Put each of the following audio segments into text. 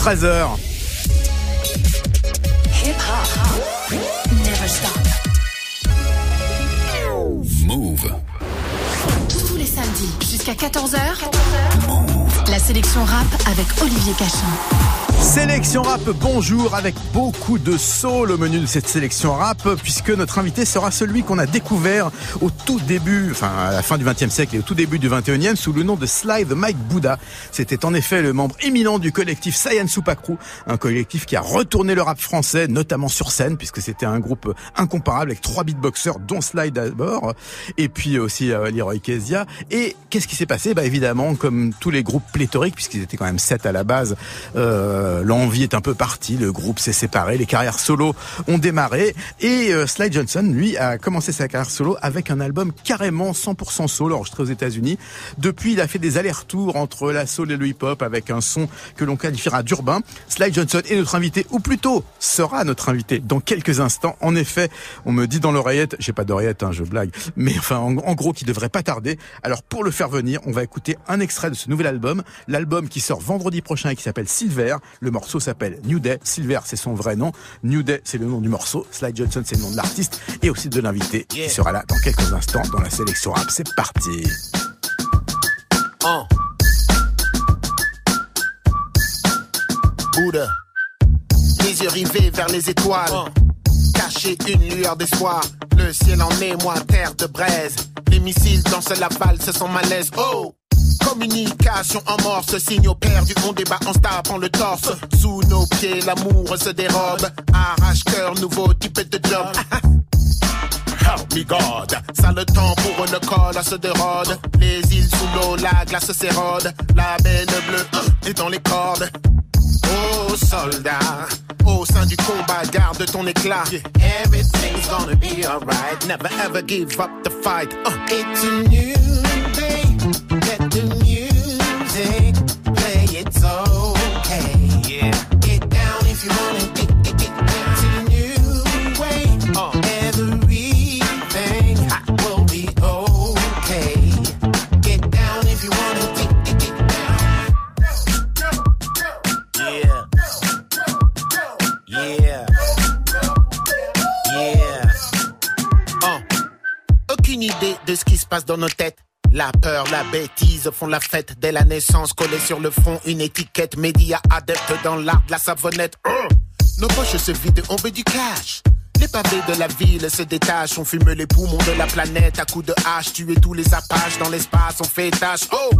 13h. Move. Tous les samedis jusqu'à 14h. La sélection rap avec Olivier Cachin. Sélection rap, bonjour, avec beaucoup de soul au menu de cette sélection rap, puisque notre invité sera celui qu'on a découvert au tout début, enfin à la fin du 20e siècle et au tout début du 21e, sous le nom de Sly the Mike Buddha. C'était en effet le membre éminent du collectif Saiyan Supakru, un collectif qui a retourné le rap français, notamment sur scène, puisque c'était un groupe incomparable avec trois beatboxers, dont Sly d'abord, et puis aussi euh, Leroy Kezia. Et qu'est-ce qui s'est passé? Bah évidemment, comme tous les groupes pléthoriques, puisqu'ils étaient quand même sept à la base, euh, euh, l'envie est un peu partie, le groupe s'est séparé, les carrières solo ont démarré et euh, Sly Johnson, lui, a commencé sa carrière solo avec un album carrément 100% solo enregistré aux États-Unis. Depuis, il a fait des allers-retours entre la soul et le hip-hop avec un son que l'on qualifiera d'urbain. Sly Johnson est notre invité, ou plutôt sera notre invité dans quelques instants. En effet, on me dit dans l'oreillette, j'ai pas d'oreillette, hein, je blague, mais enfin en, en gros qui devrait pas tarder. Alors pour le faire venir, on va écouter un extrait de ce nouvel album, l'album qui sort vendredi prochain et qui s'appelle Silver. Le morceau s'appelle New Day. Silver, c'est son vrai nom. New Day, c'est le nom du morceau. Sly Johnson, c'est le nom de l'artiste et aussi de l'invité qui sera là dans quelques instants dans la sélection rap. C'est parti. Uh. Bouddha, les yeux rivés vers les étoiles. Cacher une lueur d'espoir. Le ciel en émoi, terre de braise. Les missiles dansent la valse sans malaise. Oh! Communication en morse, signaux perdus, on débat en se tapant le torse. Sous nos pieds, l'amour se dérobe. Arrache-cœur, nouveau type de job. Help me God. Ça le temps pour le col se dérode. Les îles sous l'eau, la glace s'érode. La belle bleue hein, est dans les cordes. Oh soldat, au sein du combat, garde ton éclat. Everything's gonna be alright. Never ever give up the fight. Uh. It's a passe dans nos têtes. La peur, la bêtise font la fête dès la naissance. Collée sur le front, une étiquette média adepte dans l'art de la savonnette. Oh. Nos poches se vident, on veut du cash. Les pavés de la ville se détachent, on fume les poumons de la planète à coups de hache, tuer tous les apaches dans l'espace, on fait tâche. Oh!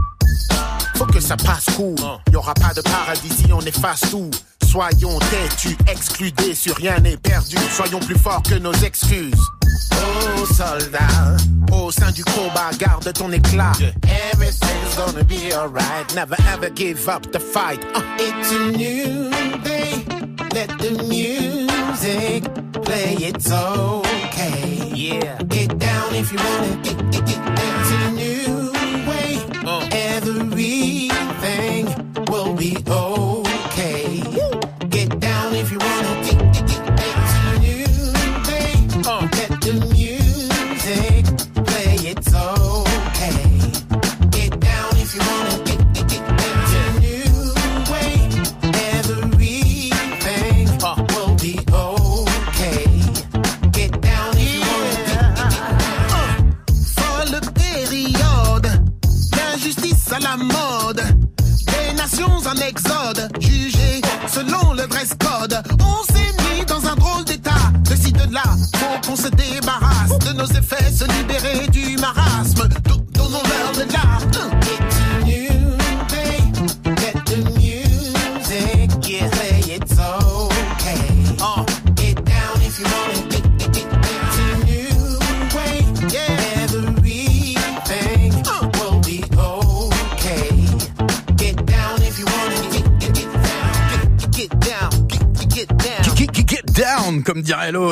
Faut que ça passe cool. Y aura pas de paradis si on efface tout. Soyons têtus, excludés, sur rien n'est perdu. Soyons plus forts que nos excuses. Oh soldat, au sein du combat, garde ton éclat. Everything's gonna be alright. Never ever give up the fight. Uh. It's a new day. Let the music play. It's okay. Yeah. Get down if you wanna get, get, get down to the new way. Everything will be okay.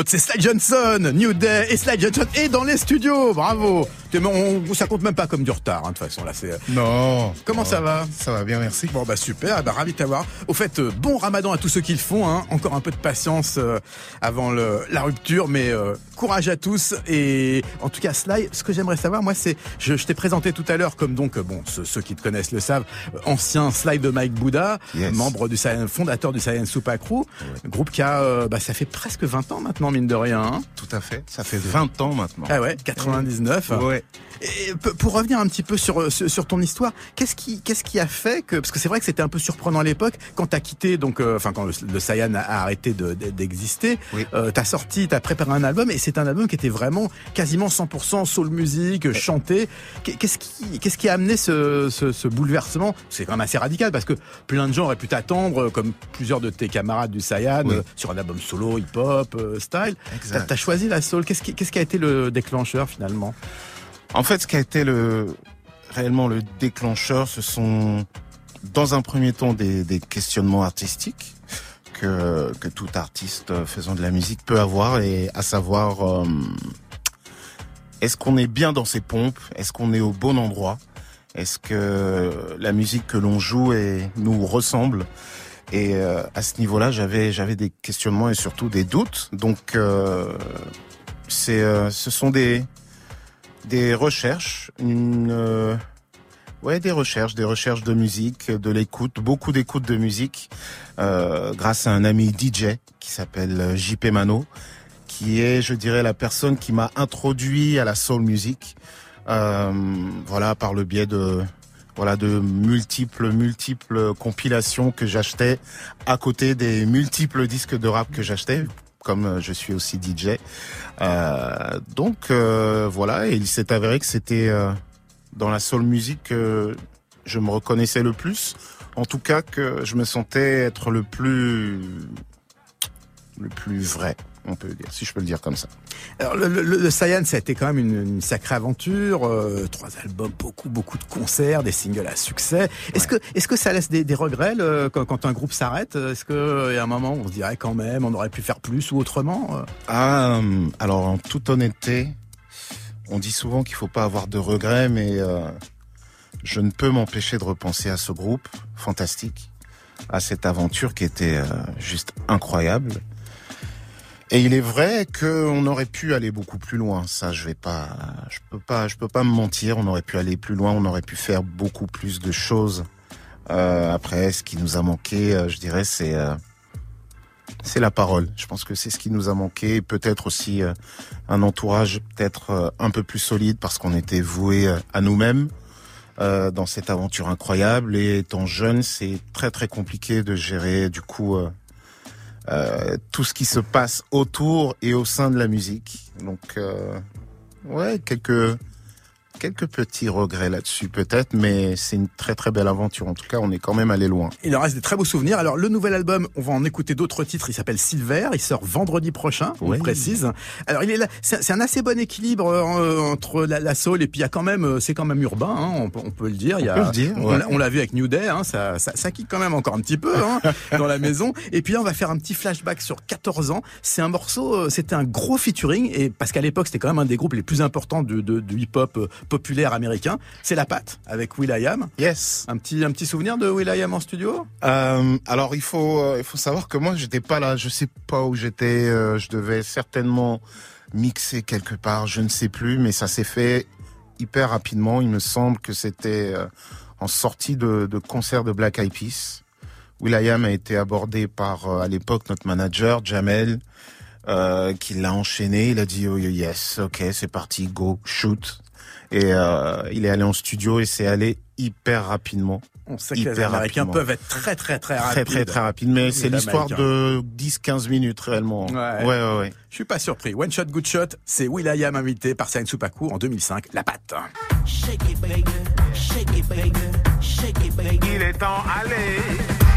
C'est Sly Johnson, New Day et Sly Johnson est dans les studios. Bravo. On, ça compte même pas comme du retard, hein, de toute façon. Là, c'est. Non. Comment ça va? Ça va bien, merci. Bon bah super, bah, ravi de t'avoir. Au fait, euh, bon Ramadan à tous ceux qui le font. Hein. Encore un peu de patience euh, avant le, la rupture, mais euh, courage à tous. Et en tout cas, Sly, ce que j'aimerais savoir, moi, c'est, je, je t'ai présenté tout à l'heure comme donc, bon, ceux, qui te connaissent le savent, ancien Sly de Mike Bouddha, membre du fondateur du Science Super Crew, groupe qui a, bah, ça fait presque 20 ans maintenant, mine de rien. Hein. Tout à fait, ça fait 20 ans maintenant. Ah ouais, 99. Ouais. Et pour revenir un petit peu sur sur ton histoire, qu'est-ce qui qu'est-ce qui a fait que parce que c'est vrai que c'était un peu surprenant à l'époque quand t'as quitté donc euh, enfin quand le, le a, arrêté d'exister, oui. euh, t'as sorti, t'as préparé un album et c'est un album qui était vraiment quasiment 100% soul musique, chanté. Qu'est-ce qui qu'est-ce qui a amené ce, ce, ce bouleversement? C'est quand même assez radical parce que plein de gens auraient pu t'attendre comme plusieurs de tes camarades du Sayan euh, sur un album solo hip-hop euh, style. T'as as choisi la soul. Qu'est-ce qui qu'est-ce qui a été le déclencheur finalement? En fait, ce qui a été le réellement le déclencheur, ce sont dans un premier temps des, des questionnements artistiques que, que tout artiste faisant de la musique peut avoir, et à savoir euh, est-ce qu'on est bien dans ses pompes, est-ce qu'on est au bon endroit, est-ce que la musique que l'on joue et nous ressemble? Et euh, à ce niveau-là, j'avais j'avais des questionnements et surtout des doutes. Donc euh, c'est ce sont des des recherches, une, euh, des recherches, des recherches de musique, de l'écoute, beaucoup d'écoute de musique, euh, grâce à un ami DJ qui s'appelle JP Mano, qui est, je dirais, la personne qui m'a introduit à la soul music, euh, voilà, par le biais de de multiples multiples compilations que j'achetais à côté des multiples disques de rap que j'achetais comme euh, je suis aussi DJ. Euh, donc euh, voilà, et il s'est avéré que c'était dans la soul music que je me reconnaissais le plus. En tout cas, que je me sentais être le plus le plus vrai on peut dire, si je peux le dire comme ça. Alors le, le, ça a été quand même une, une sacrée aventure, euh, trois albums, beaucoup beaucoup de concerts, des singles à succès. Est-ce que est-ce que ça laisse des, des regrets quand, quand, un groupe s'arrête? Est-ce que y a un moment où on se dirait quand même on aurait pu faire plus ou autrement euh? Ah, alors en toute honnêteté, on dit souvent qu'il faut pas avoir de regrets, mais euh, je ne peux m'empêcher de repenser à ce groupe fantastique, à cette aventure qui était euh, juste incroyable. Et il est vrai qu'on aurait pu aller beaucoup plus loin. Ça, je vais pas, je peux pas, je peux pas me mentir. On aurait pu aller plus loin. On aurait pu faire beaucoup plus de choses. Euh, après, ce qui nous a manqué, euh, je dirais, c'est euh, c'est la parole. Je pense que c'est ce qui nous a manqué. Peut-être aussi euh, un entourage peut-être un peu plus solide parce qu'on était voué à nous-mêmes. dans cette aventure incroyable et étant jeune, c'est très très compliqué de gérer du coup euh, tout ce qui se passe autour et au sein de la musique. Donc, euh, ouais, quelques quelques petits regrets là-dessus peut-être, mais c'est une très très belle aventure. En tout cas, on est quand même allé loin. Il en reste des très beaux souvenirs. Alors le nouvel album, on va en écouter d'autres titres. Il s'appelle Silver. Il sort vendredi prochain. On précise. Alors il est là. C'est un assez bon équilibre euh, entre la, la, soul et puis il y a quand même, euh, c'est quand même urbain. Hein, on, on, peut le dire. Il y a, on peut le dire. Ouais. On, l'a vu avec New Day. Hein, ça, ça, ça, kick quand même encore un petit peu hein, dans la maison. Et puis là, on va faire un petit flashback sur 14 ans. C'est un morceau. Euh, c'était un gros featuring et parce qu'à l'époque, c'était quand même un des groupes les plus importants du, de, du hip-hop populaire américain. C'est La Patte avec Will.i.am. Yes. Un petit, un petit souvenir de Will.i.am en studio? Euh, Alors il faut, euh, il faut savoir que moi j'étais pas là, je sais pas où j'étais, euh, je devais certainement mixer quelque part, je ne sais plus, mais ça s'est fait hyper rapidement. Il me semble que c'était en sortie de, de, concert de Black Eyed Peas. Will.i.am a été abordé par à l'époque notre manager Jamel. Euh, qui l'a enchaîné, il a dit oh yes, ok, c'est parti, go, shoot. Et euh, il est allé en studio et c'est allé hyper rapidement. On sait que les Américains rapidement. peuvent être très très très rapides. Très très très rapides, mais c'est l'histoire de 10-15 minutes réellement. Ouais. ouais, ouais, ouais. Je suis pas surpris. One Shot Good Shot, c'est Will.i.am invité par Sain Soupaku en 2005, La Patte. Shake it, baby. Shake it, baby. Shake it, baby. Il est temps, allez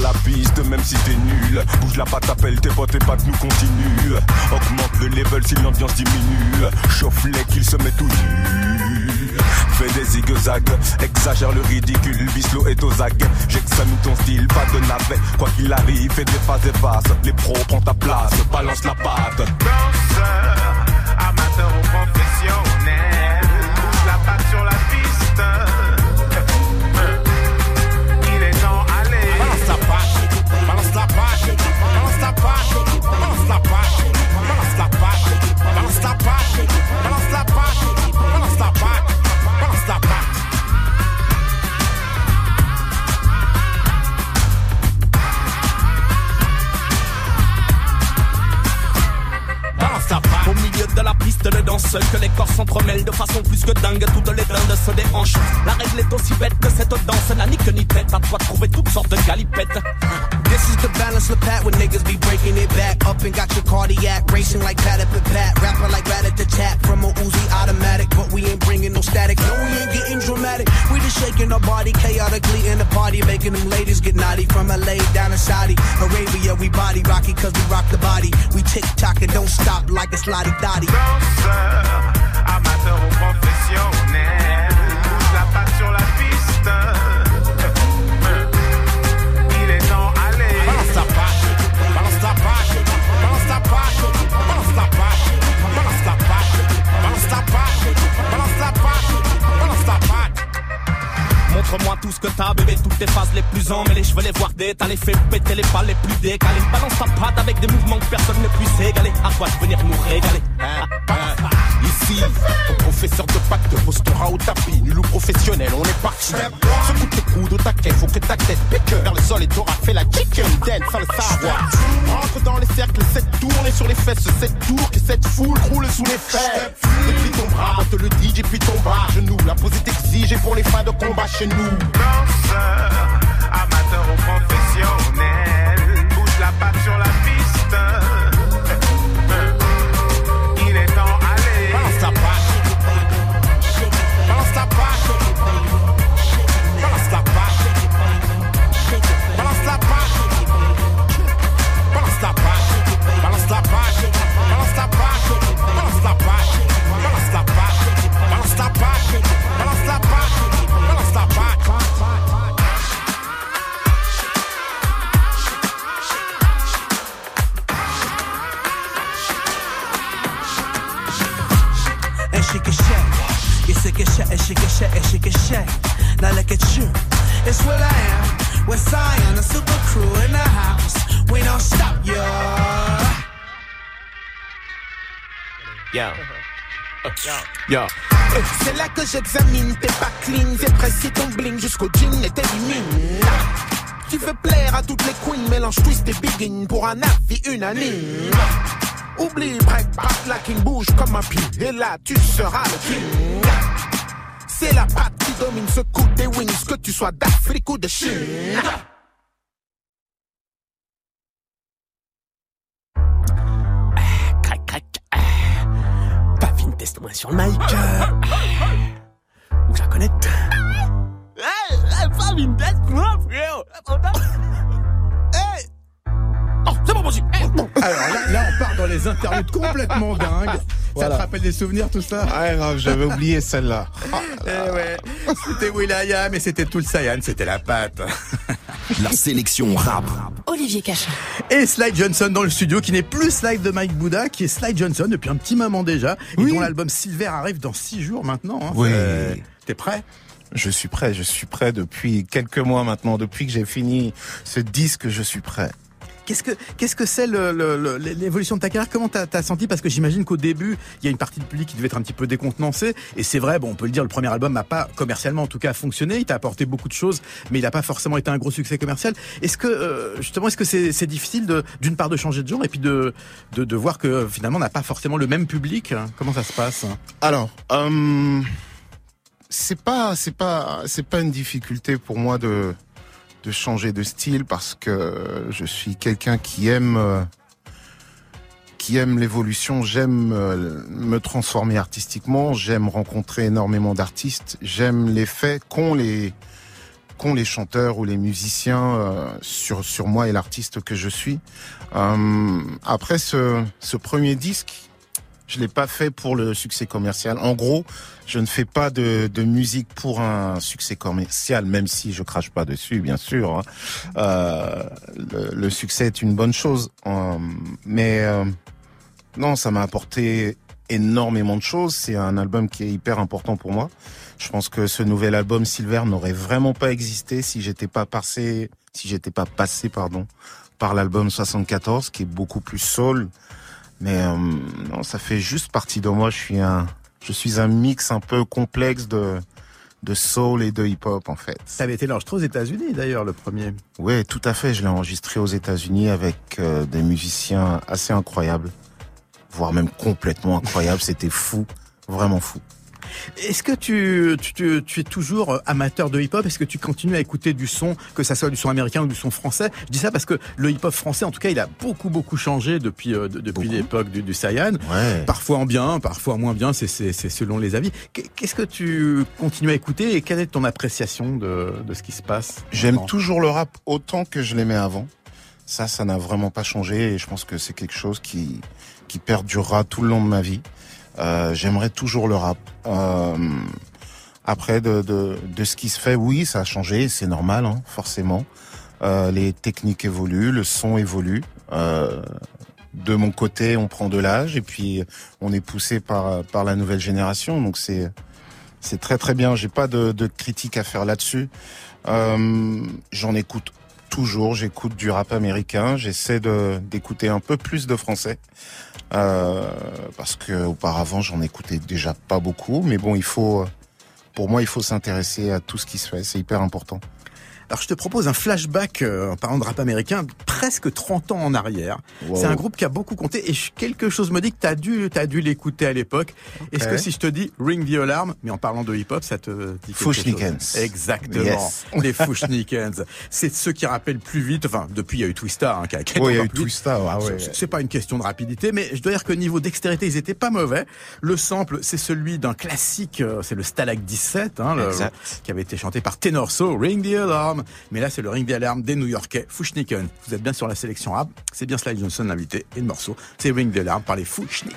la piste, même si t'es nul. Bouge la patte, appelle tes potes et pattes nous continuent. Augmente le level si l'ambiance diminue. Chauffe-les qu'il se met tout nu. Fais des zigzags, exagère le ridicule. Bislo est aux aguets. J'examine ton style, pas de navet. Quoi qu'il arrive, fais des phases et passes. Les pros prends ta place, balance la patte. Danseur, amateur ou professionnel, bouge la patte sur la piste. Que les corps s'entremêlent de façon plus que dingue. Toutes les dindes se déhanchent. La règle est aussi bête que cette danse n'a ni ni tête. À toi de trouver toutes sortes de galipettes. This is the balance of pat when niggas be breaking it back up and got your cardiac racing like pat at pat. Rapper like rat at the tap from a Uzi automatic, but we ain't bringing no static. No, we ain't getting dramatic. We just shaking our body chaotically in the party, making them ladies get naughty from LA down to Saudi Arabia. We body rocky cause we rock the body. We tick tock and don't stop like a lottie dotty. Amateur ou professionnel, la patte sur la piste. Phases les plus emmêlées. Je veux les voir t'as les fait péter les balles les plus décalées. Balance ta patte avec des mouvements que personne ne puisse égaler. À quoi de venir nous régaler? Hein, Ici, ton professeur de pacte te postera au tapis. Nul ou professionnel, on est parti. Secoue tes coudes au taquet, faut que ta tête pique vers le sol et t'auras fait la chicken dance sans le savoir. Entre dans les cercles, cette tourne et sur les fesses, cette tour que cette foule roule sous les fesses. Depuis ton bras, on te le dit, puis ton bras, genou. La pose est exigée pour les fins de combat chez nous. Danseur, amateur ou professionnel, bouge la patte sur la piste. Shake, and she can shake. Now look at you. It's what I am. We're Zion, the super crew in the house. We don't stop, yo. Yo. Yo. C'est là que j'examine tes pas clean, j'ai pressé ton bling jusqu'au jean et t'élimine. Tu veux plaire à toutes les queens, mélange twist et begin pour un avis unanime. Oublie break, pack, la king bouge comme un pied, et là tu seras le king. C'est la patte domine ce coup des wings, que tu sois d'Afrique ou de Chine. Crac, crac. Ah. Pavine, teste-moi sur le mic. Euh, Où je la connecte Hey, hey, Pavine, teste-moi, frérot. Oh, c'est bon, possible. Hey. Alors là, là, on part dans les interludes complètement dingues. Ça Voilà. te rappelle des souvenirs tout ça Ah, grave, j'avais oublié celle-là. Eh ouais, c'était Will.i.am et c'était tout le Saiyan, c'était la patte. La sélection rap. Olivier Cachin. Et Sly Johnson dans le studio, qui n'est plus Sly de Mike Bouda, qui est Sly Johnson depuis un petit moment déjà, et dont l'album Silver arrive dans six jours maintenant. hein. Oui. C'est- T'es prêt? Je suis prêt, je suis prêt depuis quelques mois maintenant. Depuis que j'ai fini ce disque, je suis prêt. Qu'est-ce que qu'est-ce que c'est l'évolution de ta carrière? Comment t'as as senti? Parce que j'imagine qu'au début, il y a une partie du public qui devait être un petit peu décontenancée. Et c'est vrai, bon, on peut le dire, le premier album n'a pas commercialement, en tout cas, fonctionné. Il t'a apporté beaucoup de choses, mais il n'a pas forcément été un gros succès commercial. Est-ce que euh, justement, est-ce que c'est difficile d'une part de changer de genre et puis de de, de voir que finalement, on n'a pas forcément le même public? Comment ça se passe? Alors, euh, c'est pas, c'est pas, c'est pas une difficulté pour moi de de changer de style parce que je suis quelqu'un qui aime euh, qui aime l'évolution. J'aime euh, me transformer artistiquement. J'aime rencontrer énormément d'artistes. J'aime l'effet qu'ont les qu'ont les chanteurs ou les musiciens euh, sur sur moi et l'artiste que je suis. Après ce ce premier disque, Je l'ai pas fait pour le succès commercial. En gros, je ne fais pas de, de musique pour un succès commercial, même si je crache pas dessus, bien sûr. hein. Euh, le, le succès est une bonne chose, Euh, mais euh, non, ça m'a apporté énormément de choses. C'est un album qui est hyper important pour moi. Je pense que ce nouvel album Silver n'aurait vraiment pas existé si j'étais pas passé, si j'étais pas passé, pardon, par l'album 74, qui est beaucoup plus soul. Mais euh, non, ça fait juste partie de moi. Je suis un, je suis un mix un peu complexe de de soul et de hip-hop en fait. Ça avait été enregistré aux États-Unis d'ailleurs, le premier. Oui, tout à fait. Je l'ai enregistré aux États-Unis avec euh, des musiciens assez incroyables, voire même complètement incroyables. C'était fou, vraiment fou. Est-ce que tu, tu, tu, tu es toujours amateur de hip-hop? Est-ce que tu continues à écouter du son, que ça soit du son américain ou du son français? Je dis ça parce que le hip-hop français, en tout cas, il a beaucoup beaucoup changé depuis euh, de- depuis l'époque du, du Saiyan. Ouais. Parfois en bien, parfois en moins bien, c'est selon les avis. Qu'est- Qu'est-ce que tu continues à écouter et quelle est ton appréciation de, de ce qui se passe J'aime toujours le rap autant que je l'aimais avant. Ça, ça n'a vraiment pas changé et je pense que c'est quelque chose qui, qui perdurera tout le long de ma vie. Euh, J'aimerais toujours le rap. Euh, après, de, de, de ce qui se fait, oui, ça a changé, c'est normal, hein, forcément. Euh, les techniques évoluent, le son évolue. Euh, de mon côté, on prend de l'âge et puis on est poussé par, par la nouvelle génération. Donc c'est c'est très très bien. J'ai pas de, de critique à faire là-dessus. Euh, J'en écoute toujours. J'écoute du rap américain. J'essaie de d'écouter un peu plus de français euh, parce que auparavant j'en écoutais déjà pas beaucoup. Mais bon, il faut, pour moi, il faut s'intéresser à tout ce qui se fait. C'est hyper important. Alors je te propose un flashback euh, en parlant de rap américain, presque 30 ans en arrière. Wow. C'est un groupe qui a beaucoup compté et quelque chose me dit que t'as dû, t'as dû l'écouter à l'époque. Est-ce que si je te dis Ring the Alarm, mais en parlant de hip-hop, ça te dit quelque Fushnikens. chose Exactement. Yes. Les Fushnikens. C'est ceux qui rappellent plus vite. Enfin, depuis il y a eu Twista, hein, qui a, qui a Oui, il y a eu. Twista. Ah ouais. C'est- pas une question de rapidité, mais je dois dire que niveau dextérité, ils étaient pas mauvais. Le sample, c'est celui d'un classique, euh, c'est le Stalag 17, hein, le- qui avait été chanté par Tenorso, Ring the Alarm. Mais là, c'est le Ring the Alarm des New-Yorkais, Fushniken. Vous êtes bien sur la sélection rap. C'est bien Sly Johnson l'invité et le morceau, c'est Ring the Alarm par les Fushnik.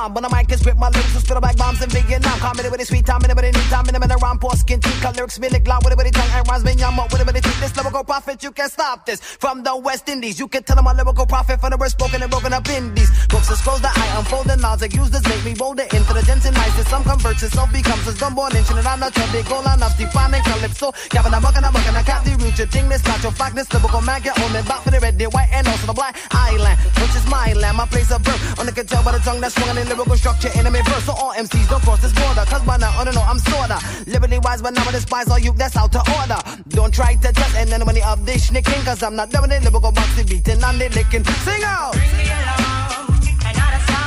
Song. When the mic is grip, my lyrics will spit like bombs in Vietnam. Comedy with a sweet time, anybody need time, anybody around poor skin. Cut lyrics, spit it loud, with a tongue, and rhymes, me up, with a teeth. This lyrical prophet, you can't stop this. From the West Indies, you can tell I'm a lyrical prophet from the word spoken and broken up indies. Books and scrolls that I unfold and laws that use make me bolder. Intelligence and niceness, some converts it, some becomes a stubborn inch, and I'm not your big goal enough, defining calypso. Gavin, I'm bucking, I'm bucking, I cap the root, your thing, this not your blackness, lyrical man, get on me, back for the red, the white, and also the black island, which is my land, my place of birth. Only can tell by the tongue that's swung in lyrical structure, enemy verse. So all MCs don't cross this border, cause by now, I don't know, I'm sorta liberty wise, but now I despise all you that's out to order. Don't try to test anybody of this schnicking, cause I'm not doing it, lyrical boxing beating and they licking. Sing out! Bring me along, and now the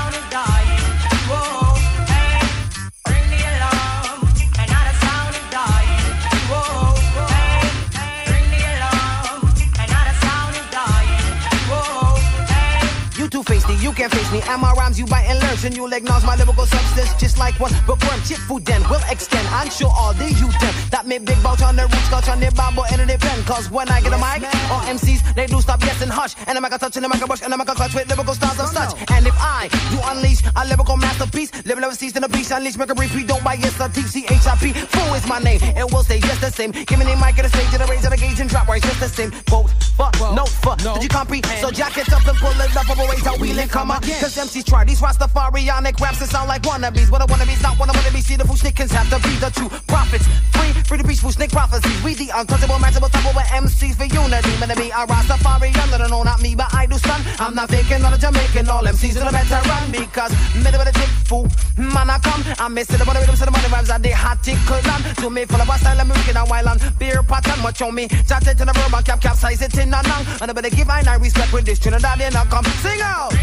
You you can't face me. And my rhymes you bite and learn, and you'll acknowledge my lyrical substance just like one bookworm. Chip food then will extend. I'm sure all the youth them that make big bout on the roots, scotch on their Bible and their pen. Cause when I get a mic, all MCs they do stop yes and hush. And I'm a touch and I'm a brush and I'm a clutch with lyrical styles of such. And if I do unleash a lyrical masterpiece, live never cease in a beast, unleash, make a we don't buy yes, a TCHIP. Fool is my name, and we'll stay just the same. Give me the mic at the stage, and the raise of the gauge and drop right just the same. Quote, fuck, no, fuck. Did you comprehend? So jack it up and pull it up, over ways how we come again. Cause MCs try these Rastafarianic raps that sound like wannabes. What a wannabe's not one of wannabes. See the fool snickers have to be the true prophets. Free, free to preach fool snick prophecies. We the untouchable, matchable, double with MCs for unity. Man, me a Rastafarian, no, no, not me, but I do stun. I'm not faking, not a Jamaican. All MCs are the better run because middle of the tick fool. Man, I come, I'm missing the money rhythms of the money rhymes and the hot tickle on. To me, full of a style, I'm looking a while on beer pattern. Watch on me, chat it in the verb and cap capsize it in a nang. And I better give I respect with this Trinidadian. I come sing out.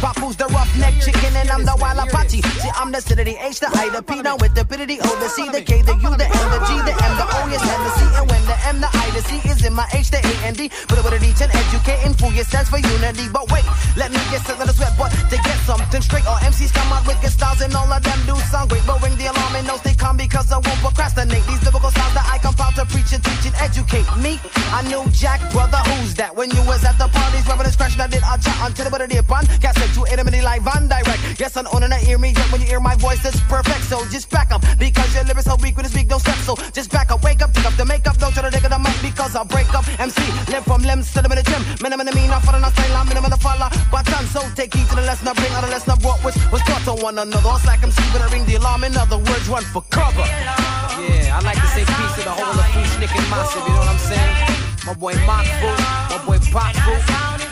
the Papu's the roughneck chicken and I'm the wild Apache. See, I'm the city, the H, the I, the P, now with the the O, the C, the K, the U, the M, the G, the M, the O, yes, and the C. And when the M, the I, the C is in my H, the A, and D. Put it with a teach and educate and fool, for unity. But wait, let me get something to sweat, but to get something straight, all MCs come out with good styles and all of them do sound great. But ring the alarm and know they come because I won't procrastinate. These lyrical styles that I compile to preach and teach and educate me. I knew Jack, brother, who's that? When you was at the parties, rubbing and scratching, I did a chat until the bit of on. Got sent to a minute like Van Direct. Yes, I'm on and I hear me. Yet when you hear my voice, it's perfect. So just back up because your lyrics so weak when you speak, no step. So just back up, wake up, take up the makeup, don't try to dig at the mic because I'll break up. MC, limb from limbs to the minute gym. Minimum the mean, I'm a style, I'm minimum the follow. But done, so take heed to the lesson I bring, out the lesson I brought, which was taught to one another. It's like I'm sleeping, I ring the alarm. In other words, run for cover. Yeah, I like to say peace to the whole of the food, snick and massive, you know what I'm saying? My boy Mark Fu, my boy Pop Fu,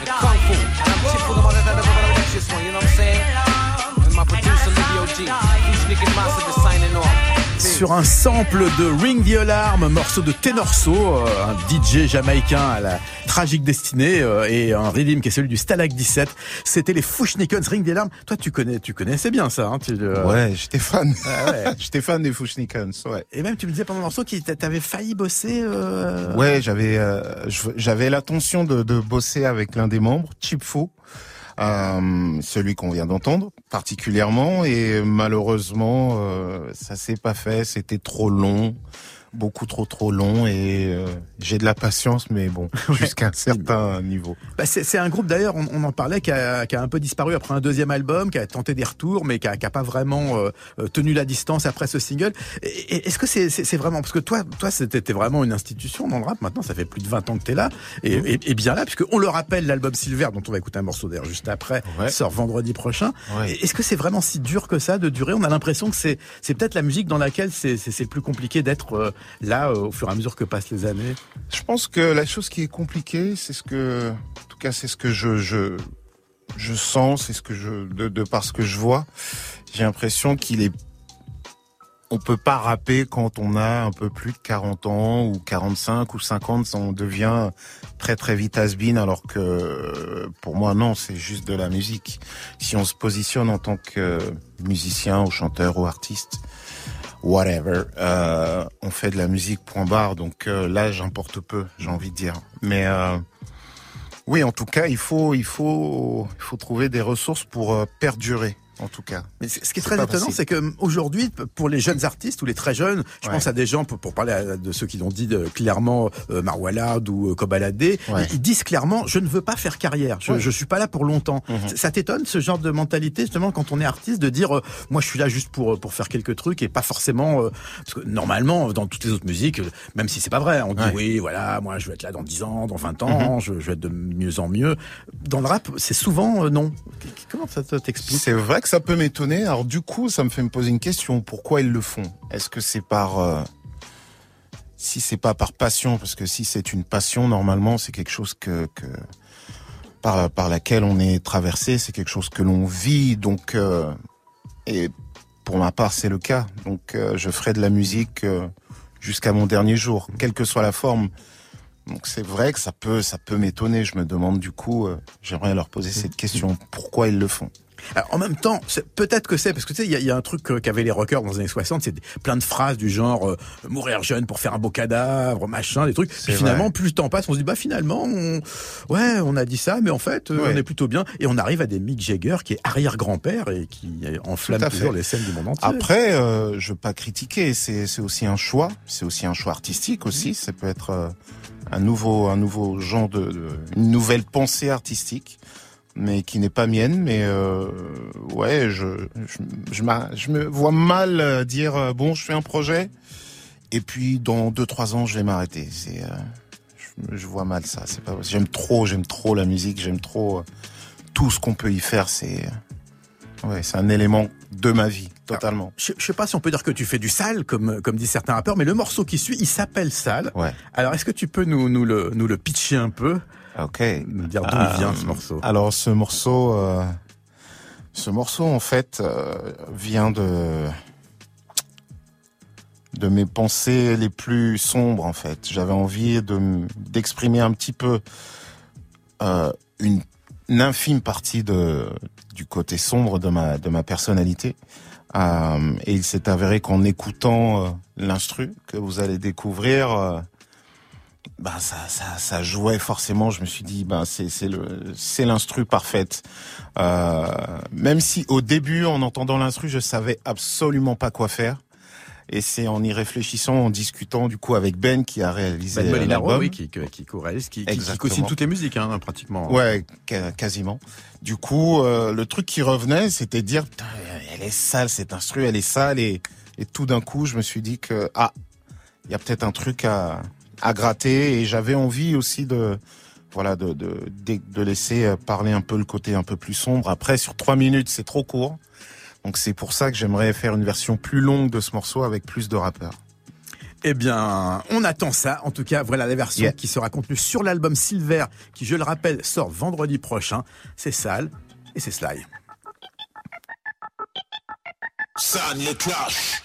Sur un sample de Ring the Alarm, morceau de Tenorso, euh, un DJ jamaïcain à la tragique destinée euh, et un rhythm qui est celui du Stalag 17. C'était les Fushnikons Ring the Alarm. Toi, tu connais, tu connaissais bien ça. Hein, tu, euh, Ouais, j'étais fan. Ah ouais. j'étais fan des Fushnikons, ouais. Et même, tu me disais pendant le morceau que t'avais failli bosser. Euh... Ouais, j'avais euh, j'avais l'intention de, de bosser avec l'un des membres, Chip Fo, euh, celui qu'on vient d'entendre particulièrement, et malheureusement euh, ça s'est pas fait, c'était trop long, beaucoup trop trop long, et euh, j'ai de la patience, mais bon, jusqu'à un certain niveau. Bah, c'est c'est un groupe d'ailleurs, on, on en parlait, qui a, qui a un peu disparu après un deuxième album, qui a tenté des retours, mais qui a, qui a pas vraiment euh, euh, tenu la distance après ce single. Est-ce que c'est c'est- c'est vraiment parce que toi, toi, c'était vraiment une institution dans le rap. Maintenant, ça fait plus de 20 ans que t'es là, et, et, et bien là, puisque on le rappelle, l'album Silver, dont on va écouter un morceau d'ailleurs juste après, Ouais. sort vendredi prochain. Ouais. Est-ce que c'est vraiment si dur que ça de durer? On a l'impression que c'est c'est peut-être la musique dans laquelle c'est c'est c'est le plus compliqué d'être euh, là euh, au fur et à mesure que passent les années. Je pense que la chose qui est compliquée, c'est ce que, en tout cas, c'est ce que je, je, je sens, c'est ce que je, de, de par ce que je vois. J'ai l'impression qu'il est, on peut pas rapper quand on a un peu plus de 40 ans ou 45 ou 50, on devient très très vite has-been, alors que pour moi non, c'est juste de la musique. Si on se positionne en tant que musicien ou chanteur ou artiste, whatever. Euh, on fait de la musique point barre, donc euh, là j'importe peu, j'ai envie de dire. Mais euh, oui, en tout cas, il faut, il faut, il faut trouver des ressources pour euh, perdurer, en tout cas. Mais ce qui est très étonnant, c'est que aujourd'hui, pour les jeunes artistes ou les très jeunes, je Ouais. pense à des gens pour, pour parler de ceux qui l'ont dit de- clairement, euh, Marwalad ou euh, Kobalade, Ouais. ils, disent clairement, je ne veux pas faire carrière, je, Ouais. je suis pas là pour longtemps. Mhm. Ça- Ça t'étonne ce genre de mentalité justement quand on est artiste de dire, euh, moi je suis là juste pour pour faire quelques trucs et pas forcément euh, parce que normalement dans toutes les autres musiques, même si c'est pas vrai, on dit oui voilà, moi je vais être là dans 10 ans, dans 20 ans, je, je vais être de mieux en mieux. Dans le rap, c'est souvent non. Comment ça te- t'explique? C'est vrai que ça peut m'étonner. Alors du coup, ça me fait me poser une question. Pourquoi ils le font? Est-ce que c'est par... euh, si c'est pas par passion, parce que si c'est une passion, normalement, c'est quelque chose que... par, par laquelle on est traversé, c'est quelque chose que l'on vit. Donc, euh, et pour ma part, c'est le cas. Donc, euh, je ferai de la musique euh, jusqu'à mon dernier jour, quelle que soit la forme. Donc, c'est vrai que ça peut, ça peut m'étonner. Je me demande du coup, j'aimerais leur poser cette question pourquoi ils le font? Alors, en même temps, peut-être que c'est parce que tu sais, il y, a- il y a un truc qu'avaient les rockers dans les années 60, c'est plein de phrases du genre euh, mourir jeune pour faire un beau cadavre, machin, des trucs. Puis finalement, vrai. plus le temps passe, on se dit bah finalement, on... ouais, on a dit ça, mais en fait, euh, Ouais. on est plutôt bien. Et on arrive à des Mick Jagger qui est arrière-grand-père et qui enflamme toujours les scènes du monde entier. Après, euh, je veux pas critiquer, c'est c'est aussi un choix, c'est aussi un choix artistique aussi. Ça peut être euh, un nouveau un nouveau genre de, de- une nouvelle pensée artistique, mais qui n'est pas mienne. Mais euh, ouais, je je, je, me vois mal euh, dire euh, bon, je fais un projet et puis dans deux trois ans je vais m'arrêter. C'est euh, je, je vois mal ça. C'est pas. J'aime trop, j'aime trop la musique, j'aime trop tout ce qu'on peut y faire. C'est ouais, c'est un élément de ma vie totalement. Je, je sais pas si on peut dire que tu fais du sale, comme comme disent certains rappeurs, mais le morceau qui suit, il s'appelle Sale. Ouais. Alors, est-ce que tu peux nous nous le nous le pitcher un peu, Ok. dire d'où Euh, vient ce morceau Alors ce morceau, euh, ce morceau en fait euh, vient de de mes pensées les plus sombres en fait. J'avais envie de d'exprimer un petit peu euh, une une infime partie de du côté sombre de ma de ma personnalité. Euh, et il s'est avéré qu'en écoutant euh, l'instru que vous allez découvrir, euh, bah ça, ça ça jouait forcément. Je me suis dit, ben c'est c'est le c'est l'instru parfaite. Euh, même si au début, en entendant l'instru, je savais absolument pas quoi faire. Et c'est en y réfléchissant, en discutant du coup avec Ben qui a réalisé Ben l'album. oui, qui, qui, qui co-réalise, qui, qui, co-signe toutes les musiques, hein, pratiquement. Ouais, quasiment. Du coup, euh, le truc qui revenait, c'était de dire, Putain, elle est sale cette instru, elle est sale, et, et tout d'un coup, je me suis dit que ah, il y a peut-être un truc à, à gratter, et j'avais envie aussi de voilà de, de de laisser parler un peu le côté un peu plus sombre. Après, sur trois minutes, c'est trop court, donc c'est pour ça que j'aimerais faire une version plus longue de ce morceau avec plus de rappeurs. Eh bien, on attend ça. En tout cas, voilà la version Yeah. qui sera contenue sur l'album Silver, qui, je le rappelle, sort vendredi prochain. C'est sale et c'est Sly. Sonne les cloches.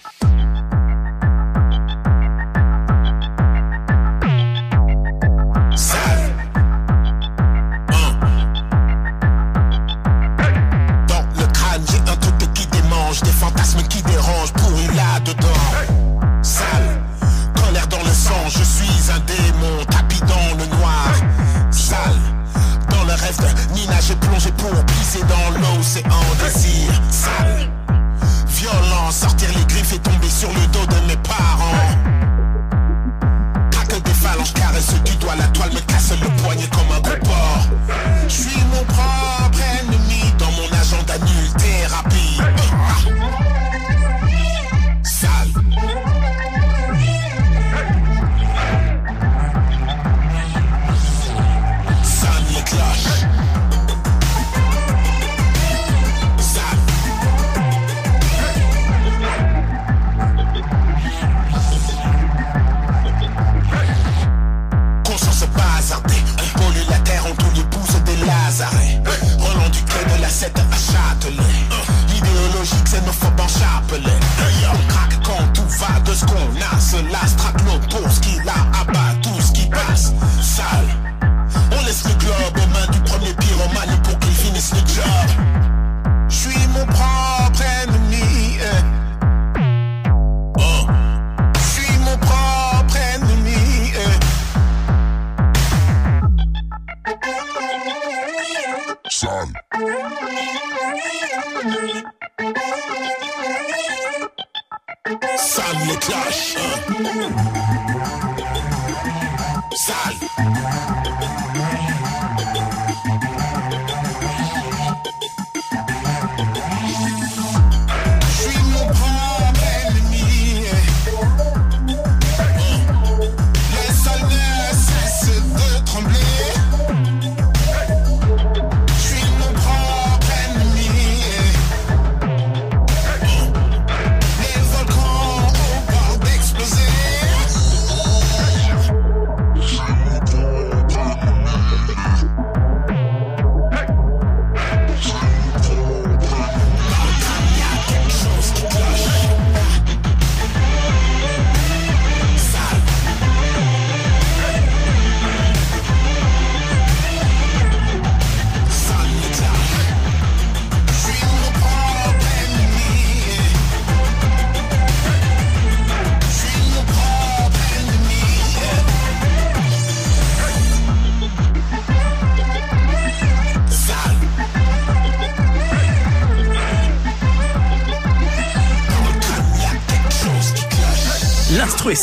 Sonne les cloches.